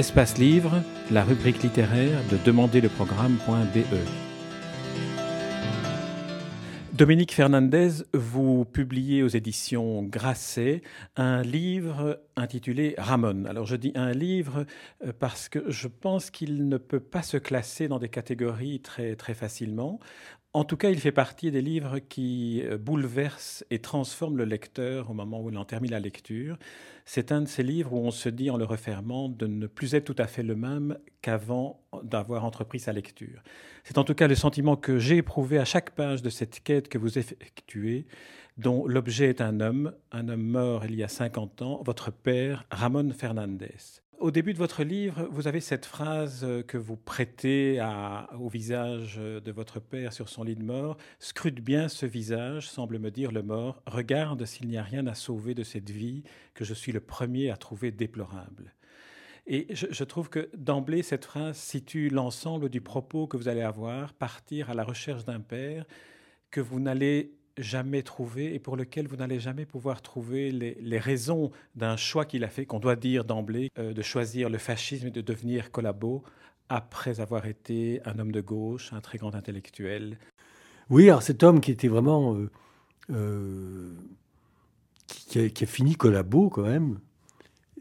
Espace Livre, la rubrique littéraire de demanderleprogramme.be. Dominique Fernandez, vous publiez aux éditions Grasset un livre intitulé Ramon. Alors je dis un livre euh, parce que je pense qu'il ne peut pas se classer dans des catégories très, très facilement. En tout cas, il fait partie des livres qui euh, bouleversent et transforment le lecteur au moment où il en termine la lecture. C'est un de ces livres où on se dit en le refermant de ne plus être tout à fait le même qu'avant d'avoir entrepris sa lecture. C'est en tout cas le sentiment que j'ai éprouvé à chaque page de cette quête que vous effectuez, dont l'objet est un homme, un homme mort il y a 50 ans, votre père, Ramon Fernandez au début de votre livre, vous avez cette phrase que vous prêtez au visage de votre père sur son lit de mort. Scrute bien ce visage, semble me dire le mort. Regarde s'il n'y a rien à sauver de cette vie que je suis le premier à trouver déplorable. Et je, je trouve que d'emblée, cette phrase situe l'ensemble du propos que vous allez avoir, partir à la recherche d'un père que vous n'allez jamais trouvé et pour lequel vous n'allez jamais pouvoir trouver les, raisons d'un choix qu'il a fait, qu'on doit dire d'emblée, euh, de choisir le fascisme et de devenir collabo après avoir été un homme de gauche, un très grand intellectuel. Oui, alors cet homme qui était vraiment... Euh, euh, qui, a, fini collabo quand même,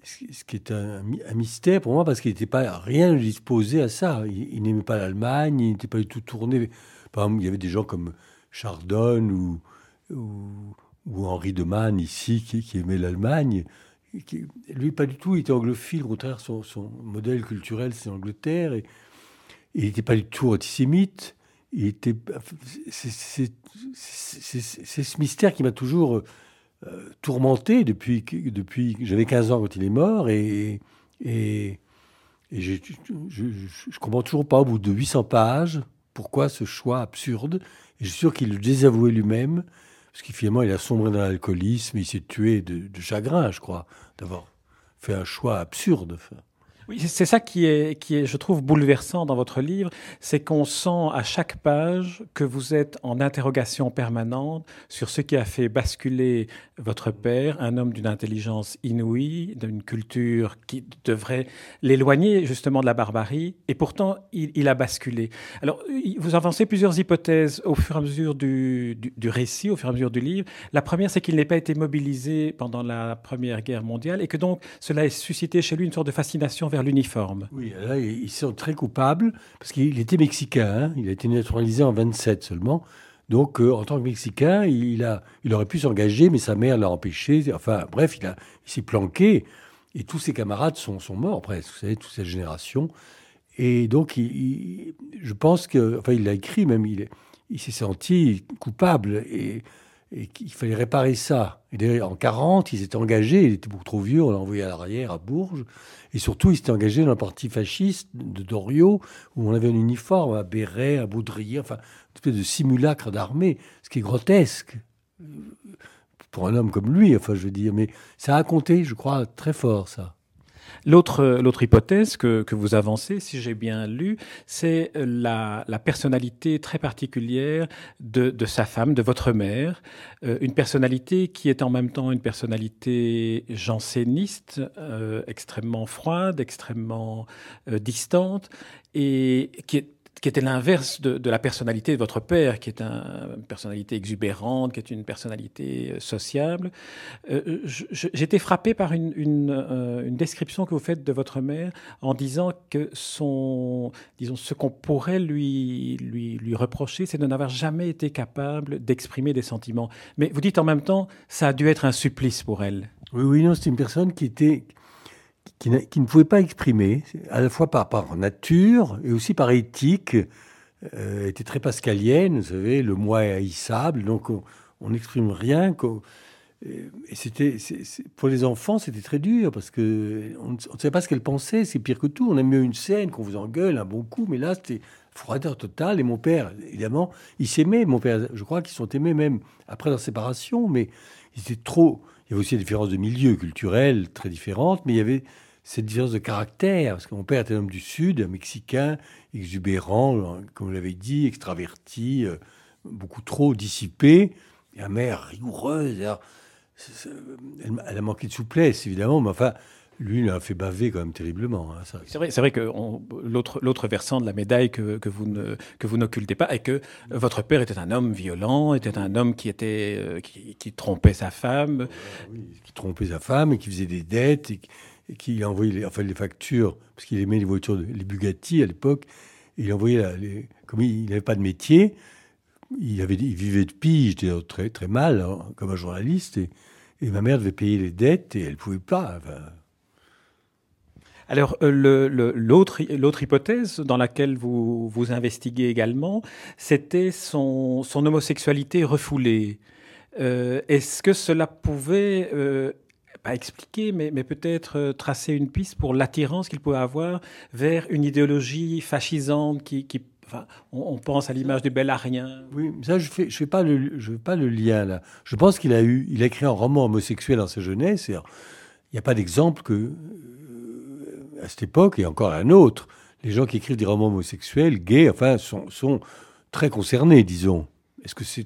ce qui est un, mystère pour moi parce qu'il n'était pas rien disposé à ça. Il, n'aimait pas l'Allemagne, il n'était pas du tout tourné. Par exemple, il y avait des gens comme Chardonne ou, ou, Henri de Man ici qui, aimait l'Allemagne. Lui, pas du tout, il était anglophile, au contraire, son, modèle culturel, c'est l'Angleterre. Et, il n'était pas du tout antisémite. C'est ce mystère qui m'a toujours euh, tourmenté depuis, depuis j'avais 15 ans quand il est mort. Et, et, je ne comprends toujours pas, au bout de 800 pages, pourquoi ce choix absurde. Et je suis sûr qu'il le désavouait lui-même, parce qu'il il a sombré dans l'alcoolisme, il s'est tué de, chagrin, je crois, d'avoir fait un choix absurde. C'est ça qui est, qui est, je trouve, bouleversant dans votre livre, c'est qu'on sent à chaque page que vous êtes en interrogation permanente sur ce qui a fait basculer votre père, un homme d'une intelligence inouïe, d'une culture qui devrait l'éloigner justement de la barbarie, et pourtant il, a basculé. Alors, vous avancez plusieurs hypothèses au fur et à mesure du, du, récit, au fur et à mesure du livre. La première, c'est qu'il n'ait pas été mobilisé pendant la Première Guerre mondiale, et que donc cela ait suscité chez lui une sorte de fascination vers l'uniforme. Oui, là, ils sont très coupables, parce qu'il était mexicain, hein. il a été naturalisé en 27 seulement. Donc, euh, en tant que Mexicain, il, a, il aurait pu s'engager, mais sa mère l'a empêché. Enfin, bref, il, il s'est planqué. Et tous ses camarades sont, sont morts, presque, vous savez, toute cette génération. Et donc, je pense que, enfin, il l'a écrit même, il, il s'est senti coupable. Et et qu'il fallait réparer ça. Et en 40, il s'était engagé, il était beaucoup trop vieux, on l'a envoyé à l'arrière, à Bourges, et surtout, il s'était engagé dans le parti fasciste de Doriot, où on avait un uniforme, un béret, un baudrier, enfin, une espèce de simulacre d'armée, ce qui est grotesque pour un homme comme lui, enfin, je veux dire, mais ça a compté, je crois, très fort, ça. L'autre, hypothèse que, que, vous avancez, si j'ai bien lu, c'est la, la, personnalité très particulière de, de, sa femme, de votre mère, euh, une personnalité qui est en même temps une personnalité janséniste, euh, extrêmement froide, extrêmement euh, distante, et qui est qui était l'inverse de, la personnalité de votre père, qui est une personnalité exubérante, qui est une personnalité euh, sociable. Euh, J'étais frappé par une, euh, une, description que vous faites de votre mère en disant que son, disons, ce qu'on pourrait lui, lui, lui reprocher, c'est de n'avoir jamais été capable d'exprimer des sentiments. Mais vous dites en même temps, ça a dû être un supplice pour elle. Oui, oui, non, c'est une personne qui était qui, ne pouvait pas exprimer, à la fois par, nature et aussi par éthique. Euh, était très pascalienne, vous savez, le moi est haïssable, donc on n'exprime rien. Et c'était, pour les enfants, c'était très dur parce que on ne savait pas ce qu'elle pensait. C'est pire que tout. On aime mieux une scène qu'on vous engueule un bon coup, mais là c'était froideur totale. Et mon père, évidemment, il s'aimait. Mon père, je crois qu'ils sont aimés même après leur séparation, mais il était trop. Il y avait aussi des différences de milieu culturel très différentes, mais il y avait cette différence de caractère, parce que mon père était un homme du Sud, un Mexicain, exubérant, comme vous l'avez dit, extraverti, euh, beaucoup trop dissipé, et ma mère rigoureuse. elle, a manqué de souplesse, évidemment, mais enfin, lui, il a fait baver quand même terriblement. Hein, c'est vrai, c'est vrai que l'autre, versant de la médaille que, que vous ne, que vous n'occultez pas est que votre père était un homme violent, était un homme qui était, euh, qui, trompait sa femme. qui trompait sa femme et qui faisait des dettes et, qui envoyait les, enfin, les factures, parce qu'il aimait les voitures, les Bugatti à l'époque. Il envoyait, les, comme il n'avait pas de métier, il, vivait de pige, très, très mal, hein, comme un journaliste. Et, ma mère devait payer les dettes et elle ne pouvait pas. Alors, euh, l'autre hypothèse dans laquelle vous, vous investiguez également, c'était son, homosexualité refoulée. Euh, est-ce que cela pouvait, euh, pas expliquer, mais, peut-être tracer une piste pour l'attirance qu'il pouvait avoir vers une idéologie fascisante qui, on, pense à l'image du bel arien. Oui, ça, je fais, je fais pas le, fais pas le lien là. Je pense qu'il a eu, il a écrit un roman homosexuel dans sa jeunesse. Il n'y a pas d'exemple que à cette époque, et encore un autre, les gens qui écrivent des romans homosexuels, gays, enfin, sont, très concernés, disons. Est-ce que c'est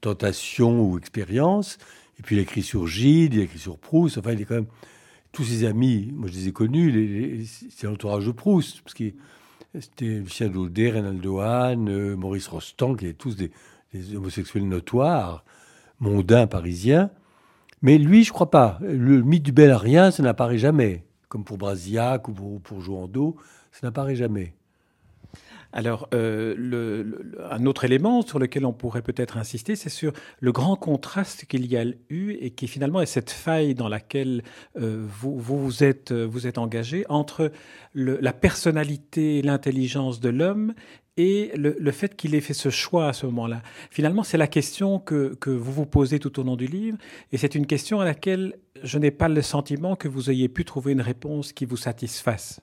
tentation ou expérience? Et puis il a écrit sur Gide, il a écrit sur Proust, enfin, il est quand même... Tous ses amis, moi je les ai connus, c'est l'entourage de Proust, parce que c'était Lucien Daudet, Reynaldo Hahn, euh, Maurice Rostand, qui étaient tous des, homosexuels notoires, mondains parisiens. Mais lui, je crois pas. Le mythe du bel arien, ça n'apparaît jamais comme pour Brasillac ou pour, pour Jouando, ça n'apparaît jamais. Alors, euh, un autre élément sur lequel on pourrait peut-être insister, c'est sur le grand contraste qu'il y a eu et qui finalement est cette faille dans laquelle euh, vous, vous, êtes, vous êtes engagé entre la personnalité, l'intelligence de l'homme et le, fait qu'il ait fait ce choix à ce moment-là. Finalement, c'est la question que, que, vous vous posez tout au long du livre, et c'est une question à laquelle je n'ai pas le sentiment que vous ayez pu trouver une réponse qui vous satisfasse.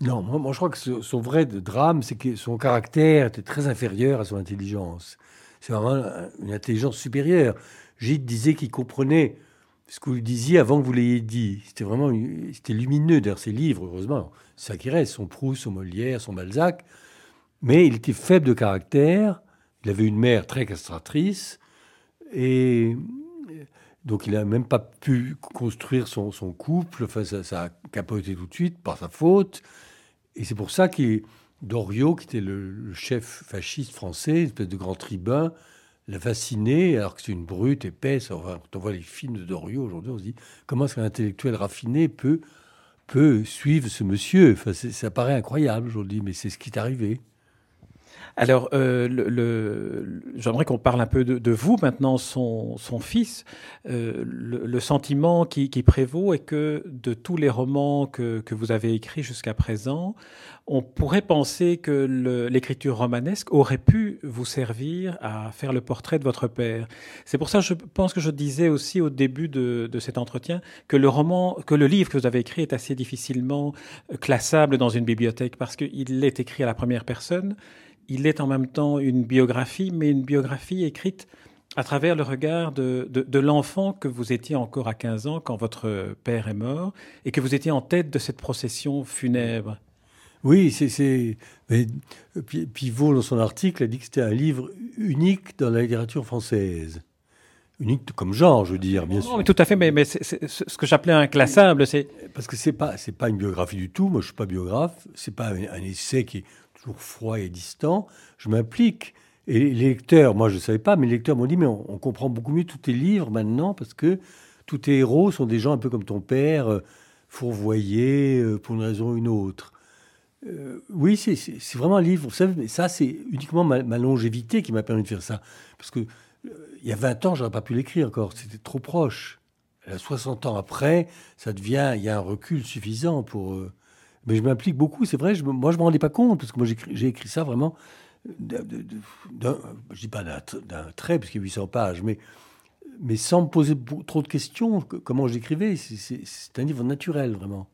Non, moi, je crois que son vrai drame, c'est que son caractère était très inférieur à son intelligence. C'est vraiment une intelligence supérieure. Gide disait qu'il comprenait ce que vous disiez avant que vous l'ayez dit. C'était vraiment c'était lumineux dans ses livres, heureusement. C'est ça qui reste, son Proust, son Molière, son Balzac. Mais il était faible de caractère. Il avait une mère très castratrice. Et donc il n'a même pas pu construire son, couple. Enfin, ça, a capoté tout de suite par sa faute. Et c'est pour ça que Doriot, qui était le, chef fasciste français, une espèce de grand tribun, l'a fasciné, alors que c'est une brute épaisse. Enfin, quand on voit les films de Doriot aujourd'hui, on se dit comment est-ce qu'un intellectuel raffiné peut, peut suivre ce monsieur? Enfin, Ça paraît incroyable aujourd'hui, mais c'est ce qui est arrivé. Alors, euh, le, j'aimerais qu'on parle un peu de, vous maintenant, son, fils. Euh, le, sentiment qui, prévaut est que de tous les romans que, vous avez écrits jusqu'à présent, on pourrait penser que l'écriture romanesque aurait pu vous servir à faire le portrait de votre père. C'est pour ça que je pense que je disais aussi au début de, de cet entretien que le roman, que le livre que vous avez écrit est assez difficilement classable dans une bibliothèque parce qu'il est écrit à la première personne il est en même temps une biographie, mais une biographie écrite à travers le regard de, l'enfant que vous étiez encore à 15 ans quand votre père est mort et que vous étiez en tête de cette procession funèbre. Oui, c'est. Pivot, dans son article, a dit que c'était un livre unique dans la littérature française. Unique comme genre, je veux dire, bien sûr. Mais tout à fait, mais, ce que j'appelais inclassable, c'est. Parce que c'est pas, pas une biographie du tout. Moi, je suis pas biographe. C'est pas un, un essai qui froid et distant, je m'implique. Et les lecteurs, moi je ne savais pas, mais les lecteurs m'ont dit, mais on, comprend beaucoup mieux tous tes livres maintenant, parce que tous tes héros sont des gens un peu comme ton père, euh, fourvoyés euh, pour une raison ou une autre. Euh, oui, c'est vraiment un livre, mais ça c'est uniquement ma, longévité qui m'a permis de faire ça. Parce que il y a 20 ans, j'aurais pas pu l'écrire encore, c'était trop proche. 60 ans après, ça devient, il y a un recul suffisant pour mais je m'implique beaucoup, c'est vrai. Moi, je ne me rendais pas compte, parce que moi, j'ai écrit ça vraiment, je ne dis pas d'un trait, parce qu'il y a 800 pages, mais, mais sans me poser trop de questions, comment j'écrivais. C'est un livre naturel, vraiment.